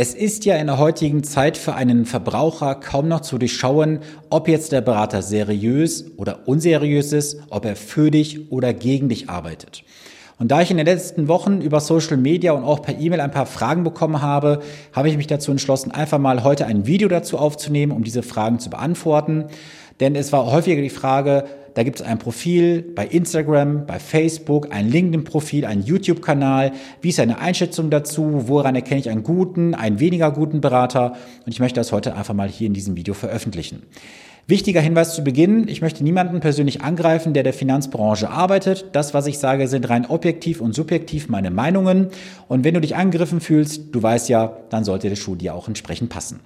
Es ist ja in der heutigen Zeit für einen Verbraucher kaum noch zu durchschauen, ob jetzt der Berater seriös oder unseriös ist, ob er für dich oder gegen dich arbeitet. Und da ich in den letzten Wochen über Social Media und auch per E-Mail ein paar Fragen bekommen habe, habe ich mich dazu entschlossen, einfach mal heute ein Video dazu aufzunehmen, um diese Fragen zu beantworten. Denn es war häufiger die Frage, da gibt es ein Profil bei Instagram, bei Facebook, ein LinkedIn-Profil, ein YouTube-Kanal. Wie ist eine Einschätzung dazu? Woran erkenne ich einen guten, einen weniger guten Berater? Und ich möchte das heute einfach mal hier in diesem Video veröffentlichen. Wichtiger Hinweis zu Beginn, ich möchte niemanden persönlich angreifen, der der Finanzbranche arbeitet. Das, was ich sage, sind rein objektiv und subjektiv meine Meinungen. Und wenn du dich angegriffen fühlst, du weißt ja, dann sollte der Schuh dir auch entsprechend passen.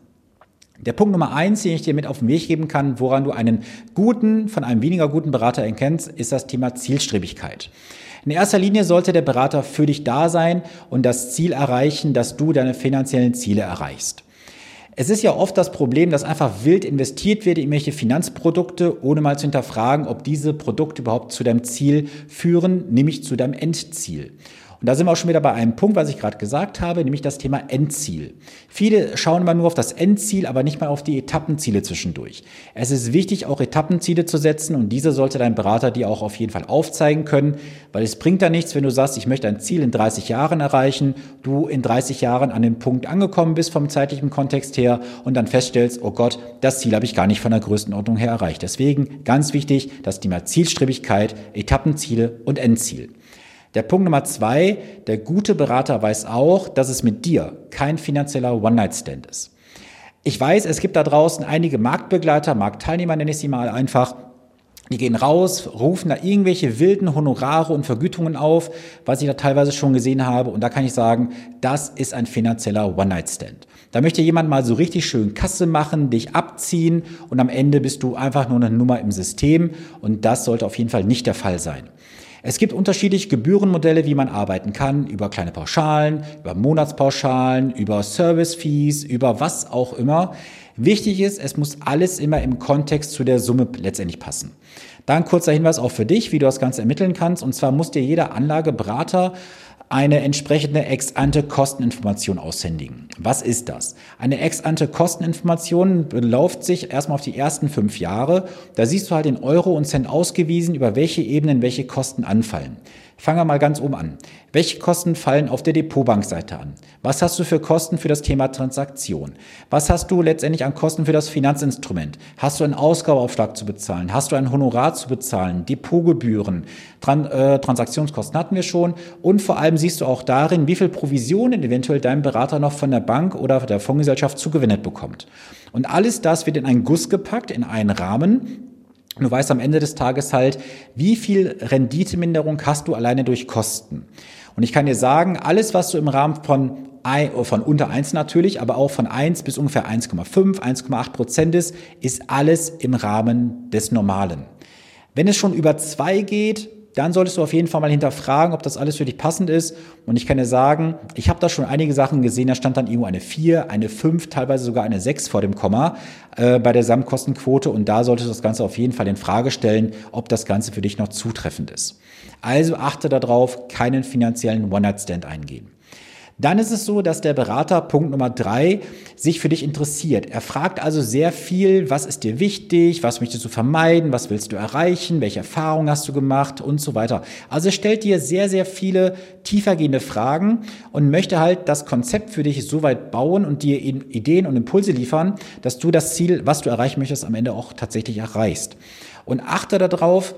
Der Punkt Nummer eins, den ich dir mit auf den Weg geben kann, woran du einen guten von einem weniger guten Berater erkennst, ist das Thema Zielstrebigkeit. In erster Linie sollte der Berater für dich da sein und das Ziel erreichen, dass du deine finanziellen Ziele erreichst. Es ist ja oft das Problem, dass einfach wild investiert wird in irgendwelche Finanzprodukte, ohne mal zu hinterfragen, ob diese Produkte überhaupt zu deinem Ziel führen, nämlich zu deinem Endziel. Und da sind wir auch schon wieder bei einem Punkt, was ich gerade gesagt habe, nämlich das Thema Endziel. Viele schauen immer nur auf das Endziel, aber nicht mal auf die Etappenziele zwischendurch. Es ist wichtig, auch Etappenziele zu setzen und diese sollte dein Berater dir auch auf jeden Fall aufzeigen können, weil es bringt da nichts, wenn du sagst, ich möchte ein Ziel in 30 Jahren erreichen, du in 30 Jahren an dem Punkt angekommen bist vom zeitlichen Kontext her und dann feststellst, oh Gott, das Ziel habe ich gar nicht von der Größenordnung her erreicht. Deswegen ganz wichtig, das Thema Zielstrebigkeit, Etappenziele und Endziel. Der Punkt Nummer zwei, der gute Berater weiß auch, dass es mit dir kein finanzieller One-Night-Stand ist. Ich weiß, es gibt da draußen einige Marktbegleiter, Marktteilnehmer nenne ich sie mal einfach, die gehen raus, rufen da irgendwelche wilden Honorare und Vergütungen auf, was ich da teilweise schon gesehen habe. Und da kann ich sagen, das ist ein finanzieller One-Night-Stand. Da möchte jemand mal so richtig schön Kasse machen, dich abziehen und am Ende bist du einfach nur eine Nummer im System. Und das sollte auf jeden Fall nicht der Fall sein. Es gibt unterschiedliche Gebührenmodelle, wie man arbeiten kann, über kleine Pauschalen, über Monatspauschalen, über Service-Fees, über was auch immer. Wichtig ist, es muss alles immer im Kontext zu der Summe letztendlich passen. Da ein kurzer Hinweis auch für dich, wie du das Ganze ermitteln kannst. Und zwar muss dir jeder Anlageberater eine entsprechende Ex-ante-Kosteninformation aushändigen. Was ist das? Eine Ex-ante-Kosteninformation beläuft sich erstmal auf die ersten fünf Jahre. Da siehst du halt in Euro und Cent ausgewiesen, über welche Ebenen welche Kosten anfallen. Fangen wir mal ganz oben an. Welche Kosten fallen auf der Depotbankseite an? Was hast du für Kosten für das Thema Transaktion? Was hast du letztendlich an Kosten für das Finanzinstrument? Hast du einen Ausgabeaufschlag zu bezahlen? Hast du ein Honorar zu bezahlen? Depotgebühren? Tran äh, Transaktionskosten hatten wir schon. Und vor allem siehst du auch darin, wie viel Provisionen eventuell dein Berater noch von der Bank oder der Fondsgesellschaft zugewendet bekommt. Und alles das wird in einen Guss gepackt, in einen Rahmen, Du weißt am Ende des Tages halt, wie viel Renditeminderung hast du alleine durch Kosten. Und ich kann dir sagen, alles, was du im Rahmen von, von unter eins natürlich, aber auch von eins bis ungefähr 1,5, 1,8 Prozent ist, ist alles im Rahmen des Normalen. Wenn es schon über zwei geht, dann solltest du auf jeden Fall mal hinterfragen, ob das alles für dich passend ist. Und ich kann dir sagen, ich habe da schon einige Sachen gesehen, da stand dann irgendwo eine 4, eine 5, teilweise sogar eine 6 vor dem Komma äh, bei der Gesamtkostenquote. Und da solltest du das Ganze auf jeden Fall in Frage stellen, ob das Ganze für dich noch zutreffend ist. Also achte darauf, keinen finanziellen One-Night-Stand eingehen. Dann ist es so, dass der Berater, Punkt Nummer drei, sich für dich interessiert. Er fragt also sehr viel, was ist dir wichtig, was möchtest du vermeiden, was willst du erreichen, welche Erfahrungen hast du gemacht und so weiter. Also er stellt dir sehr, sehr viele tiefergehende Fragen und möchte halt das Konzept für dich so weit bauen und dir Ideen und Impulse liefern, dass du das Ziel, was du erreichen möchtest, am Ende auch tatsächlich erreichst. Und achte darauf,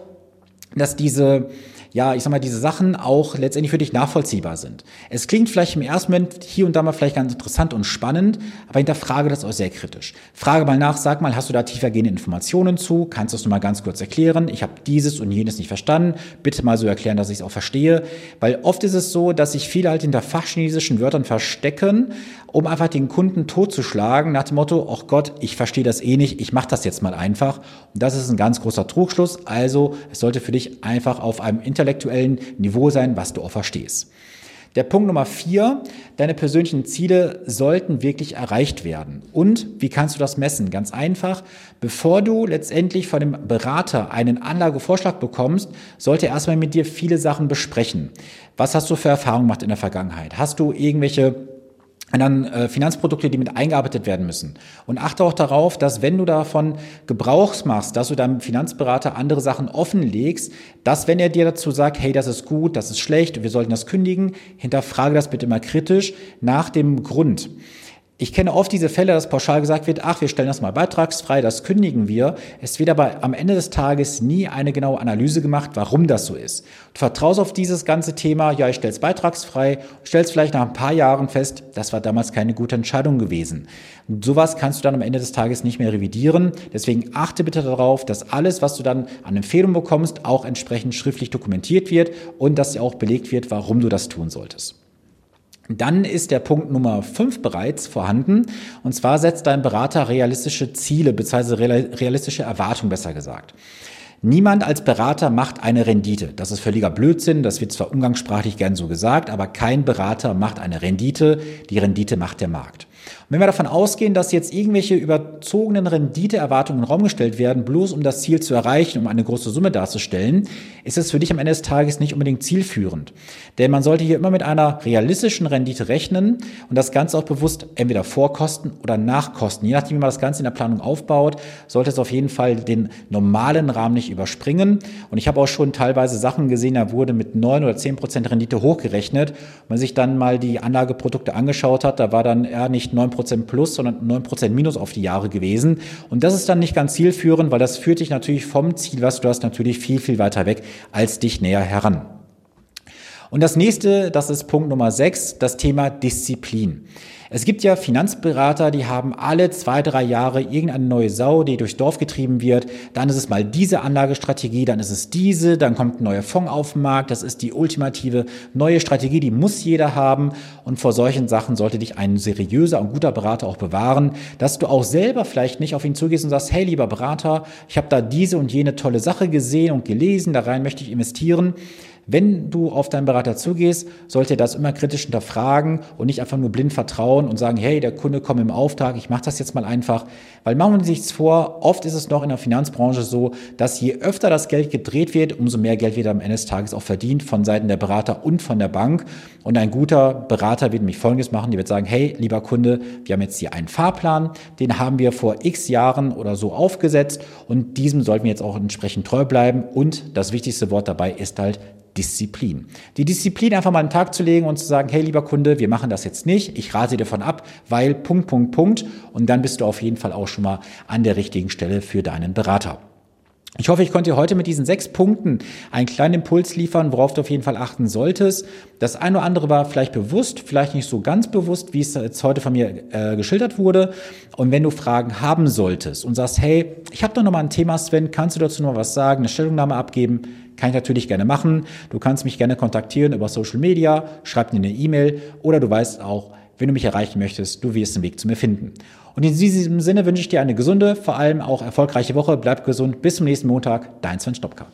dass diese ja, ich sag mal, diese Sachen auch letztendlich für dich nachvollziehbar sind. Es klingt vielleicht im ersten Moment hier und da mal vielleicht ganz interessant und spannend, aber hinterfrage das auch sehr kritisch. Frage mal nach, sag mal, hast du da tiefergehende Informationen zu? Kannst du es mal ganz kurz erklären? Ich habe dieses und jenes nicht verstanden. Bitte mal so erklären, dass ich es auch verstehe. Weil oft ist es so, dass sich viele halt hinter fachchinesischen Wörtern verstecken, um einfach den Kunden totzuschlagen, nach dem Motto, ach Gott, ich verstehe das eh nicht, ich mache das jetzt mal einfach. Und das ist ein ganz großer Trugschluss. Also es sollte für dich einfach auf einem Internet intellektuellen Niveau sein, was du auch verstehst. Der Punkt Nummer vier, deine persönlichen Ziele sollten wirklich erreicht werden. Und wie kannst du das messen? Ganz einfach, bevor du letztendlich von dem Berater einen Anlagevorschlag bekommst, sollte er erstmal mit dir viele Sachen besprechen. Was hast du für Erfahrungen gemacht in der Vergangenheit? Hast du irgendwelche und dann äh, Finanzprodukte, die mit eingearbeitet werden müssen. Und achte auch darauf, dass wenn du davon Gebrauchs machst, dass du deinem Finanzberater andere Sachen offenlegst, dass wenn er dir dazu sagt, hey, das ist gut, das ist schlecht, wir sollten das kündigen, hinterfrage das bitte mal kritisch nach dem Grund. Ich kenne oft diese Fälle, dass pauschal gesagt wird, ach, wir stellen das mal beitragsfrei, das kündigen wir. Es wird aber am Ende des Tages nie eine genaue Analyse gemacht, warum das so ist. Du vertraust auf dieses ganze Thema, ja, ich stelle es beitragsfrei, stellst vielleicht nach ein paar Jahren fest, das war damals keine gute Entscheidung gewesen. Und sowas kannst du dann am Ende des Tages nicht mehr revidieren. Deswegen achte bitte darauf, dass alles, was du dann an Empfehlungen bekommst, auch entsprechend schriftlich dokumentiert wird und dass dir auch belegt wird, warum du das tun solltest. Dann ist der Punkt Nummer fünf bereits vorhanden. Und zwar setzt dein Berater realistische Ziele bzw. realistische Erwartungen besser gesagt. Niemand als Berater macht eine Rendite. Das ist völliger Blödsinn. Das wird zwar umgangssprachlich gern so gesagt, aber kein Berater macht eine Rendite. Die Rendite macht der Markt. Und wenn wir davon ausgehen, dass jetzt irgendwelche überzogenen Renditeerwartungen in den Raum gestellt werden, bloß um das Ziel zu erreichen, um eine große Summe darzustellen, ist es für dich am Ende des Tages nicht unbedingt zielführend. Denn man sollte hier immer mit einer realistischen Rendite rechnen und das Ganze auch bewusst entweder vorkosten oder nachkosten. Je nachdem, wie man das Ganze in der Planung aufbaut, sollte es auf jeden Fall den normalen Rahmen nicht überspringen. Und ich habe auch schon teilweise Sachen gesehen, da wurde mit neun oder zehn Prozent Rendite hochgerechnet. Wenn man sich dann mal die Anlageprodukte angeschaut hat, da war dann eher nicht 9% plus, sondern 9% minus auf die Jahre gewesen. Und das ist dann nicht ganz zielführend, weil das führt dich natürlich vom Ziel, was du hast, natürlich viel, viel weiter weg als dich näher heran. Und das nächste, das ist Punkt Nummer 6, das Thema Disziplin. Es gibt ja Finanzberater, die haben alle zwei, drei Jahre irgendeine neue Sau, die durchs Dorf getrieben wird. Dann ist es mal diese Anlagestrategie, dann ist es diese, dann kommt ein neuer Fonds auf den Markt. Das ist die ultimative neue Strategie, die muss jeder haben. Und vor solchen Sachen sollte dich ein seriöser und guter Berater auch bewahren, dass du auch selber vielleicht nicht auf ihn zugehst und sagst, hey lieber Berater, ich habe da diese und jene tolle Sache gesehen und gelesen, da rein möchte ich investieren. Wenn du auf deinen Berater zugehst, sollte er das immer kritisch hinterfragen und nicht einfach nur blind vertrauen und sagen, hey, der Kunde kommt im Auftrag, ich mache das jetzt mal einfach. Weil machen wir nichts vor, oft ist es noch in der Finanzbranche so, dass je öfter das Geld gedreht wird, umso mehr Geld wird am Ende des Tages auch verdient von Seiten der Berater und von der Bank. Und ein guter Berater wird nämlich Folgendes machen, die wird sagen, hey, lieber Kunde, wir haben jetzt hier einen Fahrplan, den haben wir vor x Jahren oder so aufgesetzt und diesem sollten wir jetzt auch entsprechend treu bleiben. Und das wichtigste Wort dabei ist halt Disziplin. Die Disziplin einfach mal einen Tag zu legen und zu sagen, hey lieber Kunde, wir machen das jetzt nicht, ich rate dir davon ab, weil Punkt, Punkt, Punkt. Und dann bist du auf jeden Fall auch schon mal an der richtigen Stelle für deinen Berater. Ich hoffe, ich konnte dir heute mit diesen sechs Punkten einen kleinen Impuls liefern, worauf du auf jeden Fall achten solltest. Das eine oder andere war vielleicht bewusst, vielleicht nicht so ganz bewusst, wie es jetzt heute von mir äh, geschildert wurde. Und wenn du Fragen haben solltest und sagst, hey, ich habe da noch mal ein Thema, Sven, kannst du dazu noch was sagen, eine Stellungnahme abgeben? Kann ich natürlich gerne machen. Du kannst mich gerne kontaktieren über Social Media, schreib mir eine E-Mail oder du weißt auch, wenn du mich erreichen möchtest, du wirst den Weg zu mir finden. Und in diesem Sinne wünsche ich dir eine gesunde, vor allem auch erfolgreiche Woche. Bleib gesund. Bis zum nächsten Montag. Dein Sven Stopka.